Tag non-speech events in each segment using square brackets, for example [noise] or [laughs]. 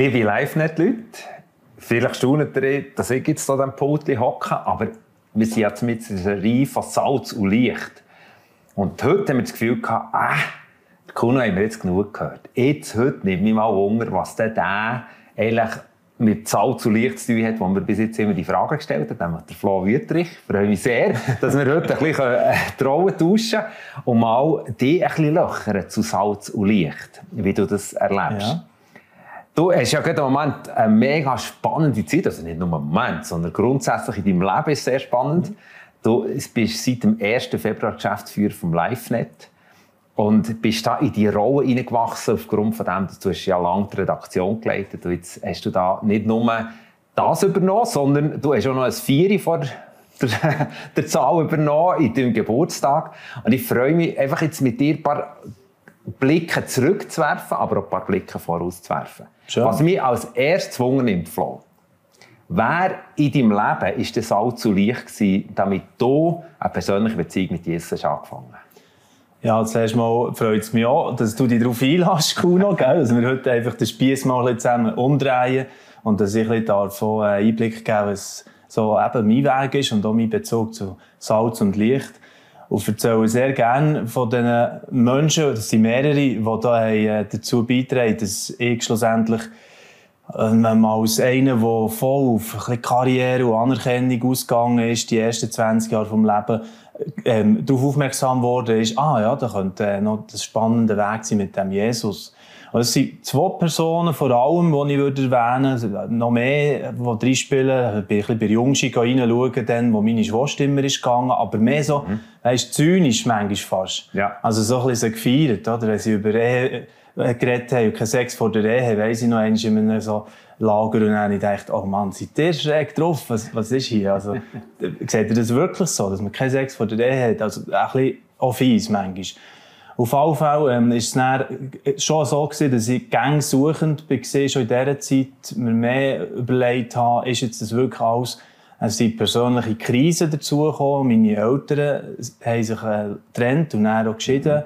Liebe LiveNet-Leute, vielleicht staunen ihr, dass ich jetzt hier am Pult hocke, aber wir sind jetzt mit dieser Reihe von Salz und Licht. Und heute haben wir das Gefühl gehabt, ah, der Kuno haben wir jetzt genug gehört. Jetzt, heute nimmt mich mal Wunder, was denn der eigentlich mit Salz und Licht zu tun hat, wo wir bis jetzt immer die Fragen gestellt haben. Der Flo Wüttrich. Ich freue mich sehr, dass wir heute ein bisschen äh, Trauen tauschen und mal die ein bisschen löchern zu Salz und Licht, wie du das erlebst. Ja. Du hast ja gerade im Moment eine mega spannende Zeit, also nicht nur im Moment, sondern grundsätzlich in deinem Leben ist es sehr spannend. Du bist seit dem 1. Februar Geschäftsführer vom LiveNet und bist da in die Rolle hineingewachsen aufgrund von dem, dass du hast ja lange die Redaktion geleitet und jetzt hast du da nicht nur das übernommen, sondern du hast auch noch ein Vieri vor der, [laughs] der Zahl übernommen in deinem Geburtstag. Und ich freue mich einfach jetzt mit dir ein paar Blicke zurückzuwerfen, aber auch ein paar Blicke vorauszuwerfen. Schön. Was mich als erstes Wunder nimmt, Flo, wer in deinem Leben ist das allzu leicht gewesen, damit du eine persönliche Beziehung mit Jesus angefangen hast? Ja, zuerst mal freut es mich auch, dass du dich darauf einlässt, Kuno, [laughs] gell? dass wir heute einfach den Spieß mal zusammen umdrehen und dass ich ein davon einen Einblick geben was so eben mein Weg ist und auch mein Bezug zu Salz und Licht. Und erzähle sehr gerne von den Menschen, das sind mehrere, die da äh, dazu beitragen, dass ich schlussendlich ähm, als einer, der voll auf ein Karriere und Anerkennung ausgegangen ist, die ersten 20 Jahre vom Leben, ähm, darauf aufmerksam wurde, ist, ah ja, da könnte äh, noch das spannende Weg sein mit dem Jesus. Und es sind zwei Personen vor allem, die ich würde erwähnen würde. Noch mehr, die drin spielen. Ich bin ein bisschen bei Jungschi reinschauen, dann, wo meine Schwester immer ist gegangen. Aber mehr so, mhm. weisst, zynisch manchmal fast. Ja. Also so ein bisschen gefeiert, oder? Wenn sie über Ehe äh, geredet haben und keinen Sex vor der Ehe, weiss ich noch einmal in einem so Lager und dann habe ich oh Mann, seid ihr schräg drauf? Was, was ist hier? Also, [laughs] seht ihr das wirklich so, dass man keinen Sex vor der Ehe hat? Also, ein bisschen auch fies manchmal. Auf alle Fälle ähm, ist es dann schon so gewesen, dass ich gängsuchend war, schon in dieser Zeit mir mehr überlegt habe, ist jetzt das wirklich alles, es sind persönliche Krisen dazugekommen, meine Eltern haben sich äh, getrennt und dann auch geschieden.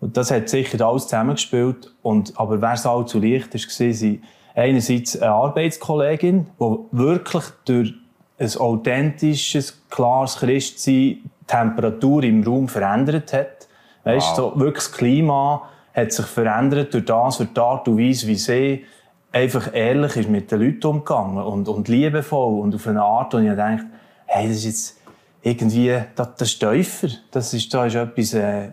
Und das hat sicher alles zusammengespielt. Und, aber wer es allzu leicht ist, war, sie einerseits eine Arbeitskollegin, die wirklich durch ein authentisches, klares Christsein die Temperatur im Raum verändert hat. Weißt wow. so wirklich das Klima hat sich verändert durch das, durch die Art und Weise, wie sie einfach ehrlich ist mit den Leuten umgegangen und, und liebevoll und auf eine Art, wo ich denke, hey, das ist jetzt irgendwie, das, das ist tiefer. Das ist, da ist etwas, äh,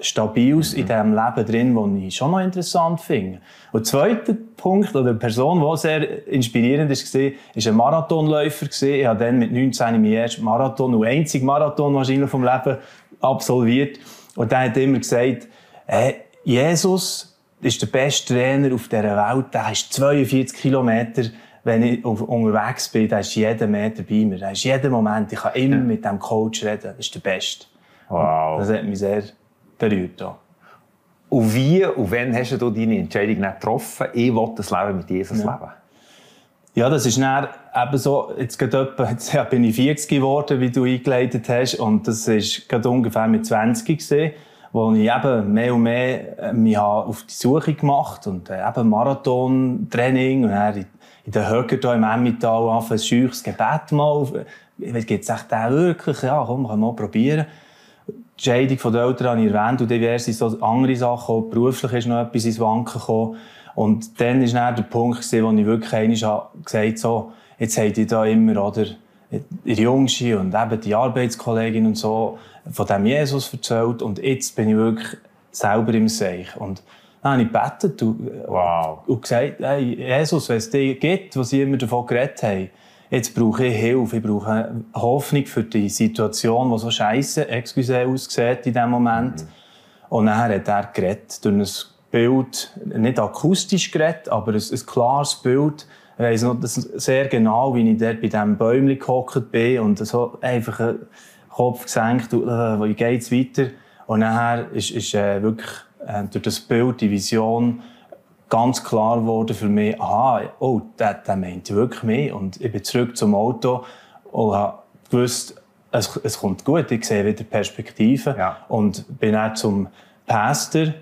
Stabiles mhm. in diesem Leben drin, das ich schon noch interessant finde. Und der zweite Punkt, oder eine Person, die sehr inspirierend war, ist ein Marathonläufer. Ich habe dann mit 19 meinen ersten Marathon, und einzigen Marathon wahrscheinlich vom Leben absolviert. Und der hat immer gesagt, hey, Jesus ist der beste Trainer auf dieser Welt. Der ist 42 Kilometer wenn ich unterwegs bin, da ist jeder Meter bei mir. Da ist jeder Moment. Ich kann immer mit dem Coach reden. Das ist der Beste. Wow. Das hat mich sehr berührt. Ja. Und wie und wann hast du deine Entscheidung getroffen, ich will das Leben mit Jesus ja. leben? Ja, das ist dann eben so, jetzt, gerade etwa, [laughs] jetzt bin ich 40 geworden, wie du eingeleitet hast, und das ist gerade ungefähr mit 20 gesehen, wo ich eben mehr und mehr äh, mich auf die Suche gemacht und äh, eben Marathon-Training und dann in, in den Höcker hier im Emmental auf ein scheuches Gebet mal. Gibt es echt den wirklich? Ja, komm, kann mal probieren. Die Scheidung der Eltern habe ich erwähnt und diverse so andere Sachen. Auch beruflich ist noch etwas ins Wanken gekommen. Und dann war dann der Punkt, wo ich wirklich einmal gesagt habe, so, jetzt habt ihr da immer, oder, ihr Jungschi und eben die Arbeitskollegin und so, von dem Jesus erzählt. Und jetzt bin ich wirklich selber im Seich. Und dann habe ich gebetet und, wow. und gesagt, hey, Jesus, wenn es dir gibt, was sie immer davon geredet haben, jetzt brauche ich Hilfe, ich brauche Hoffnung für die Situation, die so scheiße, excuse, aussieht in diesem Moment. Mhm. Und dann hat er geredet, durch ein Bild, nicht akustisch geredet, aber ein, ein klares Bild. Ich weiss noch sehr genau, wie ich dort bei diesem Bäumchen gehockt bin und so einfach den Kopf gesenkt, und, äh, wie geht's weiter? Und nachher ist, ist äh, wirklich äh, durch das Bild, die Vision, ganz klar geworden für mich, aha, oh, der, der meint wirklich mich. Und ich bin zurück zum Auto und habe gewusst, es, es kommt gut, ich sehe wieder Perspektiven. Ja. Und bin dann zum Pastor äh,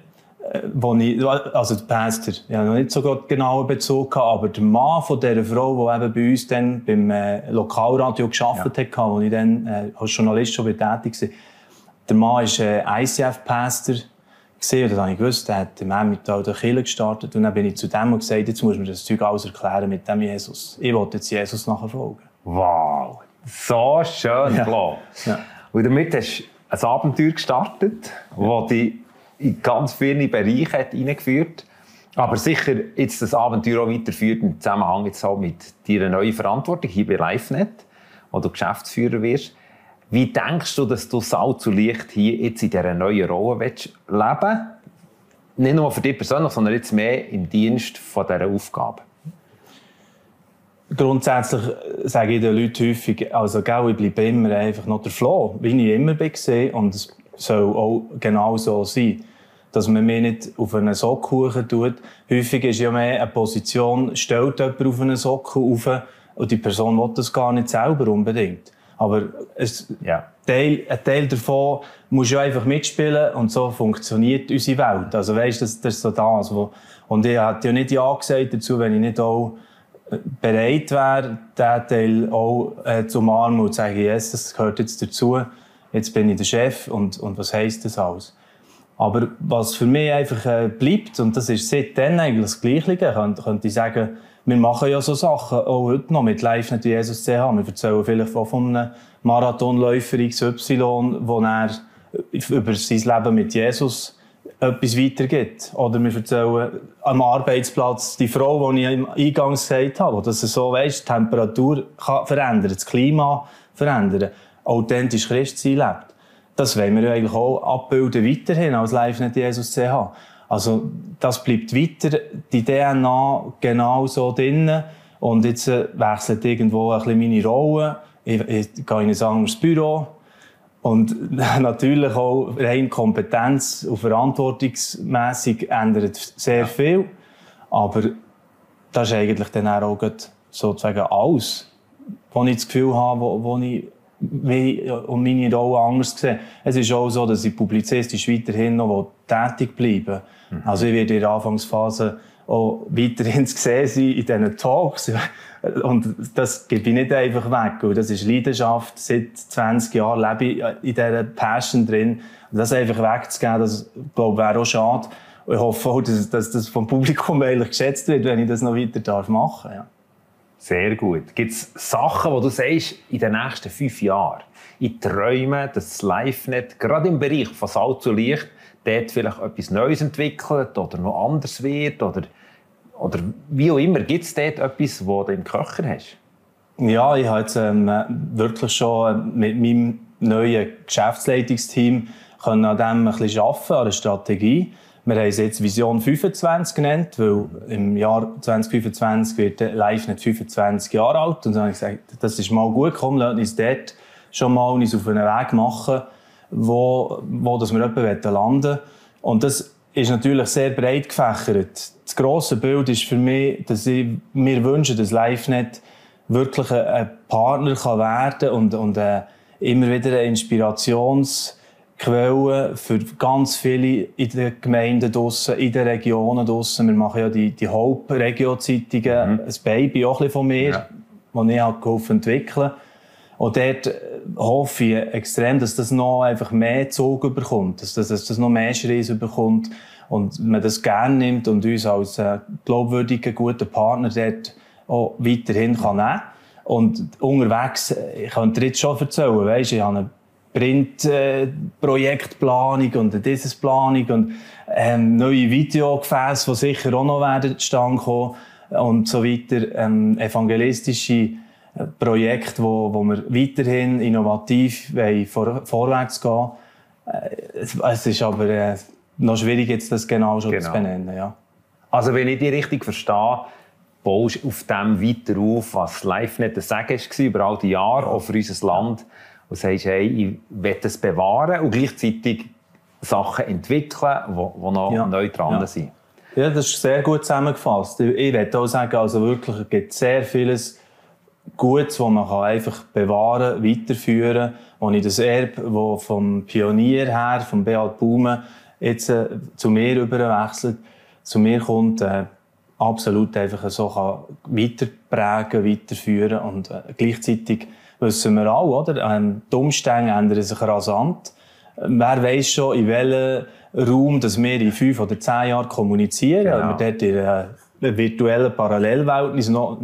wo ich, also der Pastor, ich habe noch nicht so genauen Bezug gehabt, aber der Mann von dieser Frau, die eben bei uns dann beim äh, Lokalradio gearbeitet ja. hat, wo ich dann äh, als Journalist schon tätig war, der Mann ist äh, ICF-Pastor gesehen, das habe ich gewusst, der hat im Emmental der Kirche gestartet und dann bin ich zu dem und gesagt, jetzt muss mir das Zeug alles erklären mit dem Jesus. Ich wollte jetzt Jesus nachfolgen. Wow, so schön, ja. klar. Ja. Und damit hast du ein Abenteuer gestartet, ja. das dich in ganz viele Bereiche hat hineingeführt aber sicher jetzt das Abenteuer auch weiterführt im Zusammenhang jetzt auch mit deiner neuen Verantwortung hier bei LiveNet, wo du Geschäftsführer wirst. Wie denkst du, dass du Salz und Licht hier jetzt in dieser neuen Rolle willst leben Nicht nur für dich persönlich, sondern jetzt mehr im Dienst von dieser Aufgabe. Grundsätzlich sage ich den Leuten häufig, also ich bleibe immer einfach noch der Floh, wie ich immer war und es soll auch genau so sein. Dass man mich nicht auf einen Sockel tut. Häufig ist ja mehr eine Position, stellt jemand auf einen Sockel auf und die Person will das gar nicht selber unbedingt. Aber es, ja. Teil, ein Teil davon muss ja einfach mitspielen und so funktioniert unsere Welt. Also weißt, das, das ist so das. Wo, und ich hätte ja nicht Ja gesagt dazu, wenn ich nicht auch äh, bereit wäre, diesen Teil auch äh, zu umarmen und zu sagen, yes, das gehört jetzt dazu. Jetzt bin ich der Chef und, und was heisst das alles? Aber was für mich einfach äh, bleibt, und das ist seitdem eigentlich das Gleiche, könnte, könnte ich sagen, wir machen ja so Sachen auch heute noch mit Live nicht Jesus CH. Wir erzählen vielleicht auch von einem Marathonläufer XY, wo er über sein Leben mit Jesus etwas weitergibt. Oder wir erzählen am Arbeitsplatz die Frau, die ich im Eingang gesagt habe, dass es so weißt, die Temperatur kann verändern, das Klima verändern, authentisch Christsein lebt. Das wollen wir ja eigentlich auch abbilden weiterhin als Live nicht Jesus CH. Also, das bleibt weiter, die DNA genau so drin. Und jetzt äh, wechselt irgendwo ein bisschen meine Rolle. Ich, ich gehe in ein anderes Büro. Und [laughs] natürlich auch rein Kompetenz und verantwortungsmässig ändert sehr viel. Aber das ist eigentlich dann auch sozusagen alles, wo ich das Gefühl habe, wo, wo ich wie und meine Rolle anders sehe. Es ist auch so, dass ich publizistisch weiterhin noch tätig bleiben Mhm. Also ich werde in der Anfangsphase auch weiterhin zu sehen sein in diesen Talks. [laughs] Und das gebe ich nicht einfach weg. Und das ist Leidenschaft. Seit 20 Jahren lebe ich in dieser Passion drin. Und das einfach wegzugeben, das, glaube wäre auch schade. Und ich hoffe auch, dass, dass das vom Publikum [laughs] eigentlich geschätzt wird, wenn ich das noch weiter darf machen darf. Ja. Sehr gut. Gibt es Sachen, wo du sagst, in den nächsten fünf Jahren, ich träume, dass das LiveNet gerade im Bereich von Salz und Licht dort vielleicht etwas Neues entwickelt oder noch anders wird oder, oder wie auch immer. Gibt es dort etwas, was du im Köcher hast? Ja, ich habe jetzt ähm, wirklich schon mit meinem neuen Geschäftsleitungsteam können an dem ein bisschen arbeiten, an der Strategie. Wir haben es jetzt Vision 25 genannt, weil im Jahr 2025 wird Live nicht 25 Jahre alt. Und dann habe ich gesagt, das ist mal gut, komm, lass uns dort schon mal uns auf einen Weg machen, wo, wo dass wir etwa landen Und das ist natürlich sehr breit gefächert. Das grosse Bild ist für mich, dass ich mir wünsche, dass LiveNet wirklich ein Partner kann werden und, und äh, immer wieder eine Inspirationsquelle für ganz viele in den Gemeinden draussen, in den Regionen draussen. Wir machen ja die, die Hauptregio-Zeitungen, mhm. ein Baby auch ein von mir, ja. das ich halt geholfen entwickeln. Und dort äh, hoffe ich extrem, dass das noch einfach mehr Zug bekommt, dass das, dass das noch mehr Schreis bekommt und man das gerne nimmt und uns als äh, glaubwürdiger, guter Partner dort auch weiterhin kann nehmen Und unterwegs, äh, ich könnte dir jetzt schon erzählen, weißt, ich habe Printprojektplanung äh, und dieses Planung und ähm, neue Videogefäße, die sicher auch noch werden zustande kommen und so weiter, ähm, evangelistische Projekt, wo, wo wir weiterhin innovativ vor, vorwärts gehen äh, es, ist aber äh, noch schwierig, jetzt das genau schon genau. zu benennen. Ja. Also, wenn ich dich richtig verstehe, baust du auf dem weiter auf, was live nicht das Sagen war über all die Jahre, auch für unser Land, und sagst, hey, ich will das bewahren und gleichzeitig Sachen entwickeln, die, noch ja. neu dran ja. sind. Ja, das ist sehr gut zusammengefasst. Ich würde auch sagen, also wirklich, es gibt sehr vieles, Gutes, das man einfach bewahren, kann, weiterführen, wo ich das Erbe, das vom Pionier her, vom Beat Baume, jetzt äh, zu mir überwechselt, zu mir kommt, äh, absolut einfach so kann weiterprägen, weiterführen und äh, gleichzeitig wissen wir auch, oder? Ähm, die Umstände ändern sich rasant. Wer weiß schon, in welchem Raum dass wir in fünf oder zehn Jahren kommunizieren. Genau. Wir dort in einer virtuellen Parallelwelt uns noch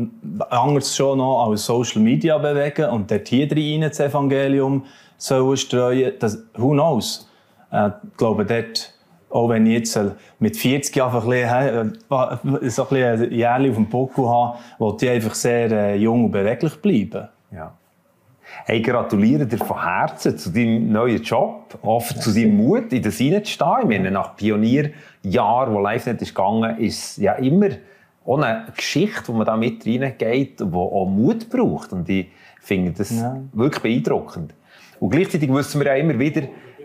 anders schon noch als Social Media bewegen und dort hier rein das Evangelium sollen streuen. Das, who knows? Äh, ich glaube, dort auch wenn ich jetzt äh, mit 40 einfach ein bisschen, äh, so ein, ein Jährchen auf dem Buckel habe, wollte ich einfach sehr äh, jung und beweglich bleiben. Ja. Hey, gratuliere dir von Herzen zu deinem neuen Job, oft zu deinem Mut, in das hineinzustehen. Ich meine, nach Pionierjahren, wo LiveNet ist gegangen, ist ja immer auch eine Geschichte, wo man da mit reingeht, die auch Mut braucht. Und ich finde das ja. wirklich beeindruckend. Und gleichzeitig wissen wir ja immer wieder,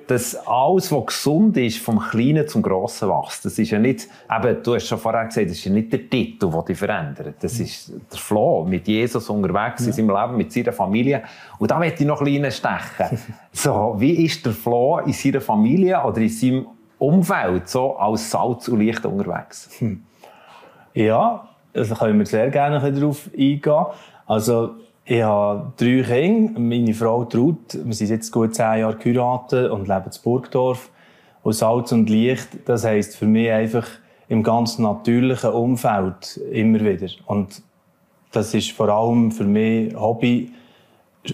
dass alles, was gesund ist, vom Kleinen zum Grossen wächst. Das ist ja nicht, eben, du hast schon vorher gesagt, das ist ja nicht der Titel, der dich verändert. Das ist der Flo mit Jesus unterwegs ja. in seinem Leben, mit seiner Familie. Und da möchte ich noch ein stechen. [laughs] so, wie ist der Flo in seiner Familie oder in seinem Umfeld so als Salz und Licht unterwegs? Hm. Ja, also können wir sehr gerne darauf eingehen. Also, ich habe drei Kinder. Meine Frau Traut, wir sind jetzt gut zehn Jahre geheiratet und leben in Burgdorf. Und Salz und Licht, das heisst für mich einfach im ganz natürlichen Umfeld immer wieder. Und das ist vor allem für mich Hobby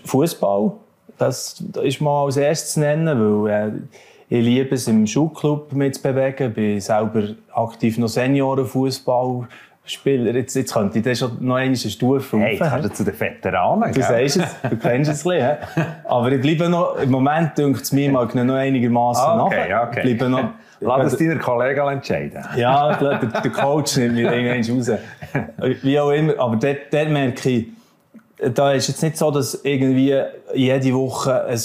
Fußball. Das ist mal als erstes zu nennen, weil äh, ich liebe es, im Schulclub mitzubewegen. Ich bin selber aktiv noch Seniorenfußball Spieler. Jetzt, jetzt könnte ich das schon noch eine Stufe hey, rauf. Hey, zu den Veteranen. Du sagst es, du kennst es ein bisschen. [laughs] Aber ich bleibe noch, im Moment dünkt es mir mal noch einigermaßen ah, okay, nach. Okay. Bleibe noch, Lass es deiner Kollegen entscheiden. ja, der, der Coach nimmt mich irgendwann raus. [laughs] Wie auch immer. Aber dort, dort merke ich, da ist jetzt nicht so, dass irgendwie jede Woche ein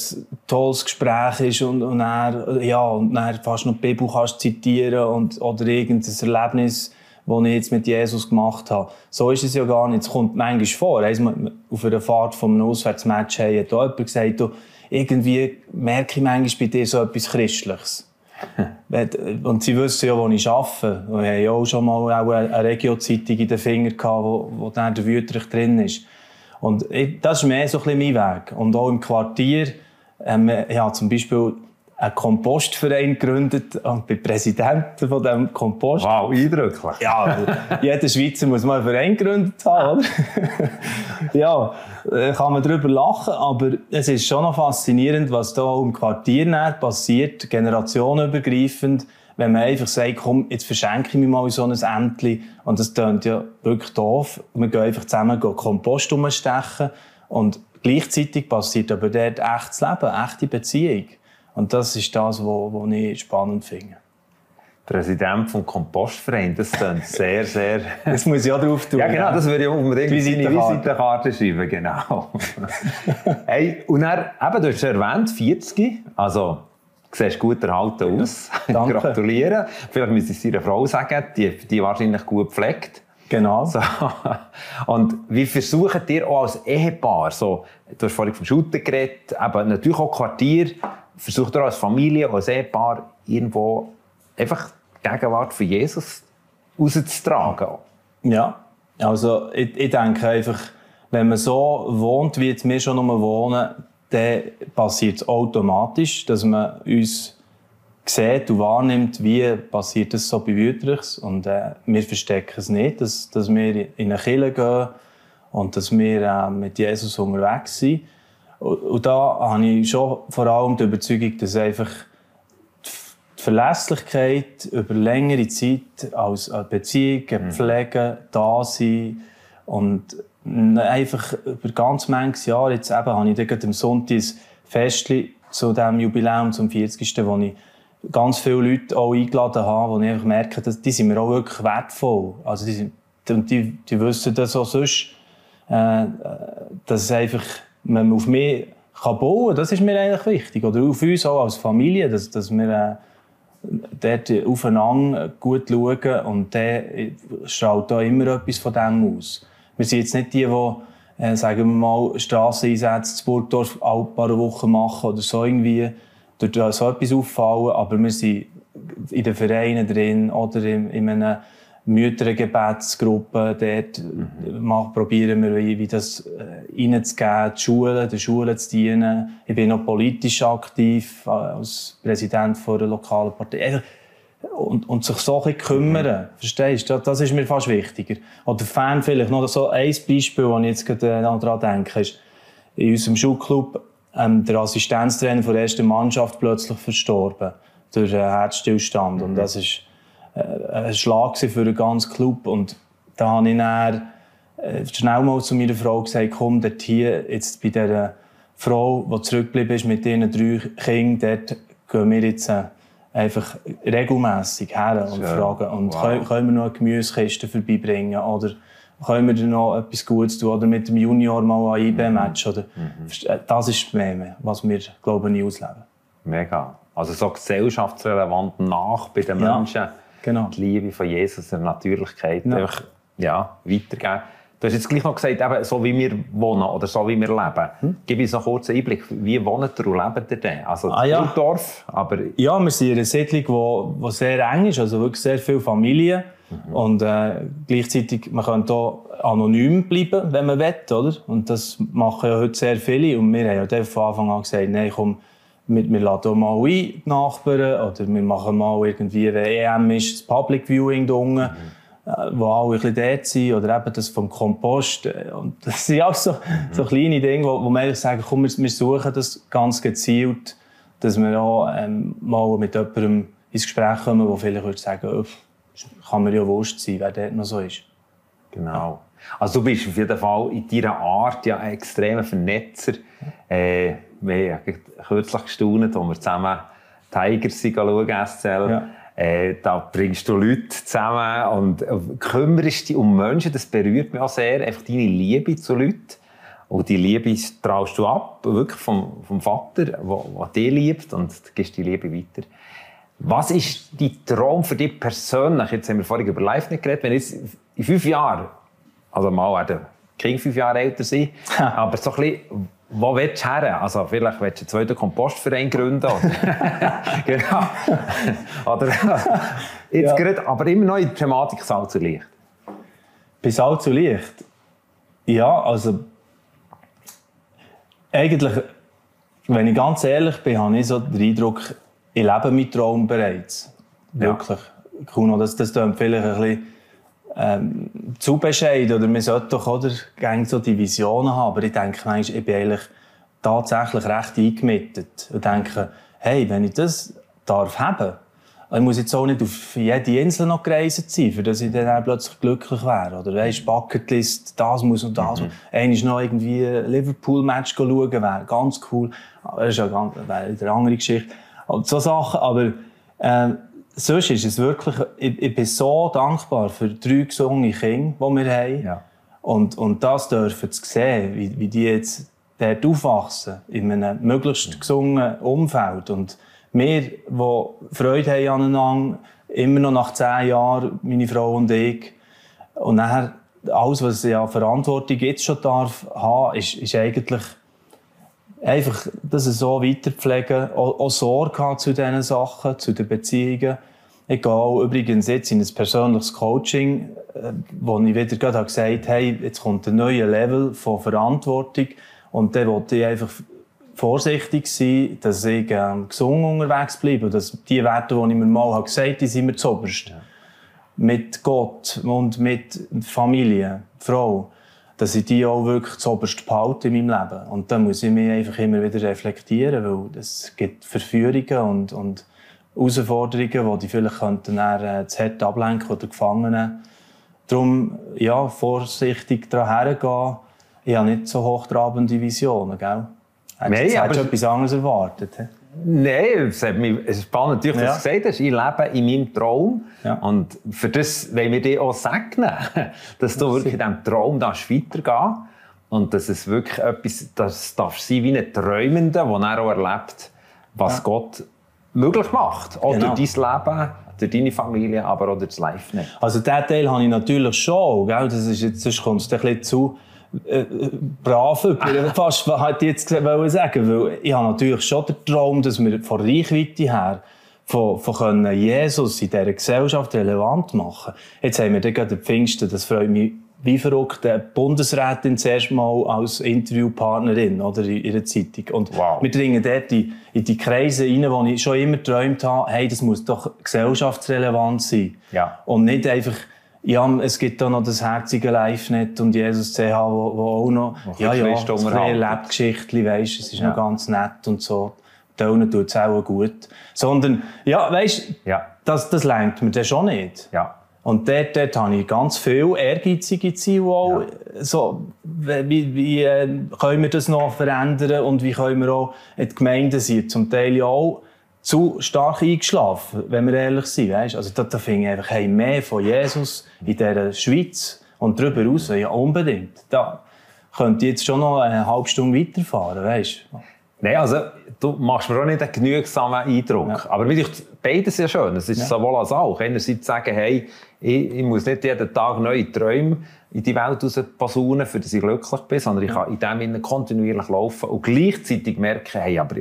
tolles Gespräch ist und, und dann, ja, und dann fast noch die Bibel kannst zitieren und, oder irgendein Erlebnis was ich jetzt mit Jesus gemacht habe. So ist es ja gar nicht. Es kommt manchmal vor. Auf einer Fahrt von einem Auswärtsmatch hat jemand gesagt, du, irgendwie merke ich manchmal bei dir so etwas Christliches. [laughs] Und sie wissen ja, wo ich arbeite. Wir haben ja auch schon mal eine Regio-Zeitung in den Fingern gehabt, wo, wo dann der Wüterich drin ist. Und das ist mehr so ein bisschen mein Weg. Und auch im Quartier, ähm, ja, zum Beispiel, einen Kompostverein gegründet und bin Präsident von diesem Kompost. Wow, eindrücklich. Ja, [laughs] jeder Schweizer muss mal einen Verein gegründet haben, oder? [laughs] ja, äh, kann man darüber lachen, aber es ist schon noch faszinierend, was da im Quartier passiert, generationenübergreifend, wenn man einfach sagt, komm, jetzt verschenke ich mir mal so ein Ämtli. Und das klingt ja wirklich doof. Wir gehen einfach zusammen Kompost umstechen und gleichzeitig passiert aber dort echtes Leben, echte Beziehung. Und das ist das, was ich spannend finde. Präsident vom Kompostverein, das klingt [laughs] sehr, sehr... das muss ich auch drauf tun. Ja, genau, das würde ich unbedingt in seine Visitenkarte schreiben, genau. [laughs] hey, und dann, eben, du hast erwähnt, 40, also du siehst gut erhalten aus. Danke. [laughs] Gratulieren. Vielleicht müssen Sie seiner Frau sagen, die, die wahrscheinlich gut pflegt. Genau. So. Und wie versuchen ihr auch als Ehepaar, so, du hast vorhin vom Shooter geredet, aber natürlich auch Quartier, versucht ihr als Familie, als Ehepaar irgendwo einfach die Gegenwart von Jesus rauszutragen? Ja, also ich, ich denke einfach, wenn man so wohnt, wie jetzt wir schon nur wohnen, dann passiert es automatisch, dass man uns sieht und wahrnimmt, wie passiert das so bei Wüterichs. Und äh, wir verstecken es nicht, dass, dass wir in eine Kirche gehen und dass wir äh, mit Jesus unterwegs sind. Und da habe ich schon vor allem die Überzeugung, dass einfach die Verlässlichkeit über längere Zeit als Beziehung, mhm. Pflege, da sein und einfach über ganz manches Jahr, jetzt eben habe ich dann am Sonntag ein Festchen zu diesem Jubiläum zum 40. wo ich ganz viele Leute auch eingeladen habe, wo ich einfach merke, dass die sind mir auch wirklich wertvoll. Also die, sind, die, die wissen das auch sonst, äh, dass es einfach man auf mich kann bauen kann, das ist mir eigentlich wichtig. Oder auf uns auch als Familie, dass, dass wir äh, dort aufeinander gut schauen und der strahlt da immer etwas von dem aus. Wir sind jetzt nicht die, die, äh, sagen wir mal, Strasseneinsätze zu Burgdorf alle paar Wochen machen oder so irgendwie durch so etwas auffallen, aber wir sind in den Vereinen drin oder in, in einer Müttergebetsgruppe. Dort mhm. probieren wir, wie, wie das äh, reinzugeben, die Schulen, den Schulen zu dienen. Ich bin noch politisch aktiv äh, als Präsident von einer lokalen Partei. Und, und sich so ein kümmern. Mhm. Verstehst du? Das ist mir fast wichtiger. Oder Fan vielleicht noch so ein Beispiel, das ich jetzt gerade daran denke, ist, in unserem Schulclub ähm, der Assistenztrainer der ersten Mannschaft plötzlich verstorben durch einen Herzstillstand. Und das ist äh, ein Schlag für den ganzen Club. Und da habe ich dann äh, schnell mal zu meiner Frau gesagt, komm, dort hier, jetzt bei dieser Frau, die zurückgeblieben ist mit ihren drei Kindern, dort gehen wir jetzt äh, einfach regelmässig her und Schön. fragen, und wow. können, können wir noch eine Gemüsekiste vorbeibringen oder können wir noch etwas Gutes tun oder mit dem Junior mal ein IB-Match mhm. mhm. Das ist mehr, was wir, glaube ich, ausleben. Mega. Also so gesellschaftsrelevant nach bei den ja, Menschen. Genau. Die Liebe von Jesus, der Natürlichkeit, ja. einfach ja, weitergeben. Du hast jetzt gleich noch gesagt, eben, so wie wir wohnen oder so wie wir leben. Hm? Gib uns noch kurz einen Einblick. Wie wohnt ihr und lebt ihr denn? Also ah, ja. Dorf, aber... Ja, wir sind in einer Siedlung, die sehr eng ist, also wirklich sehr viele Familien. Mhm. Und äh, gleichzeitig, man kann hier anonym bleiben, wenn man will, oder? Und das machen ja heute sehr viele. Und wir haben ja von Anfang an gesagt, nein, komm, wir, wir laden mal ein, die Nachbarn, oder wir machen mal irgendwie, wenn EM ist, das Public Viewing da unten. Mhm wo alle ein bisschen dort sind, oder eben das vom Kompost. Äh, und [laughs] das sind auch so, so kleine Dinge, wo, wo wir eigentlich sagen, komm, wir, wir suchen das ganz gezielt, dass wir auch ähm, mal mit jemandem ins Gespräch kommen, der vielleicht würde sagen, kann mir ja wurscht sein, wer dort noch so ist. Genau. Also du bist auf jeden Fall in deiner Art ja ein extremer Vernetzer. Äh, wir haben kürzlich gestaunt, als wir zusammen Tigers schauen, SCL. Ja. Äh, da bringst du Leute zusammen und äh, kümmerst dich um Menschen. Das berührt mich auch sehr. Einfach deine Liebe zu Leuten. Und die Liebe traust du ab, wirklich vom, vom Vater, der dich liebt und gibst die Liebe weiter. Was ist dein Traum für dich persönlich? Jetzt haben wir vorhin über Live nicht geredet. Wenn jetzt in fünf Jahren, also mal werden Kind fünf Jahre älter sein, [laughs] aber so ein bisschen, wo willst du her? Also vielleicht willst du einen zweiten Kompostverein gründen. Oder? [laughs] genau. oder jetzt ja. gerade, aber immer noch in der Thematik Salz und Licht. Bei Salz und Licht? Ja, also eigentlich, wenn ich ganz ehrlich bin, habe ich so den Eindruck, ich lebe meinen Traum bereits. Wirklich. Ja. Kuno, das, das klingt vielleicht ein bisschen ähm, zu bescheiden. Oder man sollte doch oder, gerne so die Visionen haben. Aber ich denke, manchmal, ich bin eigentlich tatsächlich recht eingemittet. Und denke, hey, wenn ich das darf haben, ich muss jetzt auch nicht auf jede Insel noch gereist sein, für dass ich dann plötzlich glücklich wäre. Oder weisst, Bucketlist, das muss und das. Mhm. Einmal noch irgendwie Liverpool-Match schauen, wäre ganz cool. Aber das ist ja ganz, eine andere Geschichte. Und so Sachen, aber äh, sonst ist es wirklich, ich, ich, bin so dankbar für drei gesunde Kinder, die wir haben. Ja. Und, und das dürfen zu sehen, wie, wie die jetzt dort aufwachsen, in einem möglichst gesunden Umfeld. Und wir, die Freude haben aneinander, immer noch nach zehn Jahren, meine Frau und ich, und nachher alles, was ich an Verantwortung jetzt schon darf haben, ist, ist eigentlich einfach das so weiterpflegen, auch, auch Sorge haben zu diesen Sachen, zu den Beziehungen. Ich gehe übrigens jetzt in ein persönliches Coaching, äh, wo ich wieder gerade gesagt habe, hey, jetzt kommt ein neuer Level von Verantwortung und dann wollte ich einfach vorsichtig sein, dass ich ähm, gesund unterwegs bleibe. Dass die Werte, die ich mir mal habe gesagt habe, die sind mir zuoberst. Ja. Mit Gott und mit Familie, Frau dass ich die auch wirklich zuoberst behalte in meinem Leben. Und da muss ich mich einfach immer wieder reflektieren, weil es gibt Verführungen und, und Herausforderungen, die vielleicht könnten dann, äh, das Hett ablenken oder gefangen nehmen. Darum, ja, vorsichtig daran hergehen. Ich habe nicht so hochtrabende Visionen, gell? Hättest, Nein, aber... etwas anderes erwartet? He? Nein, es, hat mich, es ist spannend, natürlich, dass ja. du gesagt hast, ich lebe in meinem Traum. Ja. Und für das wollen wir dir auch segnen, [laughs] dass du wirklich in diesem Traum weitergehen darfst. Und dass es wirklich etwas, das darf sein wie ein Träumender, der er auch erlebt, was ja. Gott möglich macht. Auch genau. durch dein Leben, durch deine Familie, aber auch durch das live -Net. Also diesen Teil habe ich natürlich schon. Gell? Das ist jetzt, sonst kommt es ein bisschen zu äh, brav über, [laughs] fast, was hätte ich jetzt sagen weil ich habe natürlich schon den Traum, dass wir von Reichweite her von, von können Jesus in dieser Gesellschaft relevant machen. Jetzt haben wir gerade Pfingsten, das freut mich wie verrückt, eine Bundesrätin zuerst mal als Interviewpartnerin oder, in ihrer Zeitung. Und wow. wir dringen dort in, in die Kreise rein, wo ich schon immer geträumt habe, hey, das muss doch gesellschaftsrelevant sein. Ja. Und nicht einfach, ja, es gibt da noch das herzige Live-Net und Jesus CH, wo, wo auch noch, ja, ja, ein Lebgeschichtchen, weisst, es ist ja. noch ganz nett und so. Tönen tut es auch gut. Sondern, ja, weisst, ja. das, das lenkt mir dann schon nicht. Ja. Und dort, dort habe ich ganz viele ehrgeizige Ziele. Auch, ja. so, wie, wie äh, können wir das noch verändern und wie können wir auch, die Gemeinden sind zum Teil ja auch zu stark eingeschlafen, wenn wir ehrlich sind. Weißt? Also da, da finde ich einfach, hey, mehr von Jesus in dieser Schweiz und darüber raus, ja unbedingt. Da könnte ich jetzt schon noch eine halbe Stunde weiterfahren, weißt Nein, also du machst mir auch nicht einen genügsamen Eindruck. Ja. Aber mir beides sehr schön. Es ist ja. sowohl als auch. Einerseits sagen, hey, ich, ich, muss nicht jeden Tag neue Träume in die Welt raus posaunen, für dass ich glücklich bin, sondern ich kann in dem Sinne kontinuierlich laufen und gleichzeitig merken, hey, aber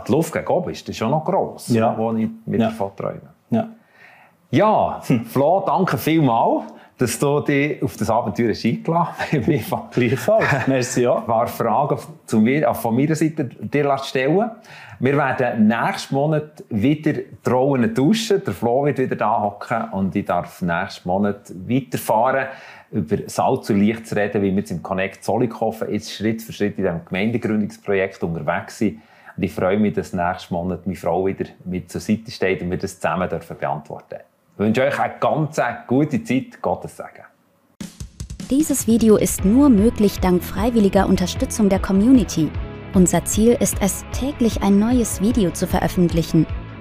die Luft gegen oben ist das schon noch gross, ja. wo ich mir ja. davon träume. Ja, ja Flo, danke vielmals dass du dich auf das Abenteuer eingeladen hast. Gleichfalls. [laughs] Merci, ja. Ein paar Fragen zu mir, von meiner Seite dir stellen. Wir werden nächsten Monat wieder Trauen tauschen. Der Flo wird wieder da hocken und ich darf nächsten Monat weiterfahren, über Salz und Licht zu reden, wie wir jetzt im Connect Zollikofen jetzt Schritt für Schritt in diesem Gemeindegründungsprojekt unterwegs sind. Und ich freue mich, dass nächsten Monat meine Frau wieder mit zur Seite steht und wir das zusammen dürfen beantworten. Ich wünsche euch eine ganz gute Zeit. Gottes Segen. Dieses Video ist nur möglich dank freiwilliger Unterstützung der Community. Unser Ziel ist es, täglich ein neues Video zu veröffentlichen.